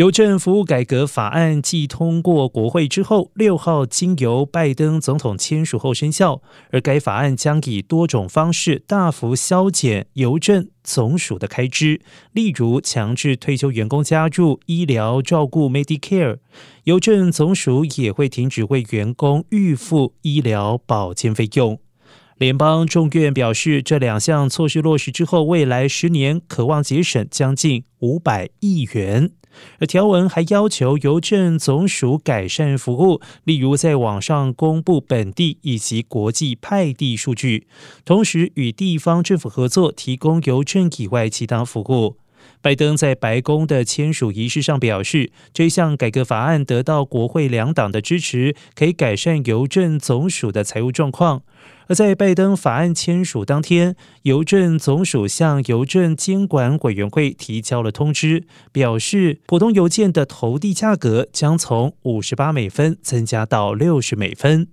邮政服务改革法案继通过国会之后，六号经由拜登总统签署后生效。而该法案将以多种方式大幅削减邮政总署的开支，例如强制退休员工加入医疗照顾 Medicare，邮政总署也会停止为员工预付医疗保健费用。联邦众院表示，这两项措施落实之后，未来十年渴望节省将近五百亿元。而条文还要求邮政总署改善服务，例如在网上公布本地以及国际派递数据，同时与地方政府合作，提供邮政以外其他服务。拜登在白宫的签署仪式上表示，这项改革法案得到国会两党的支持，可以改善邮政总署的财务状况。而在拜登法案签署当天，邮政总署向邮政监管委员会提交了通知，表示普通邮件的投递价格将从五十八美分增加到六十美分。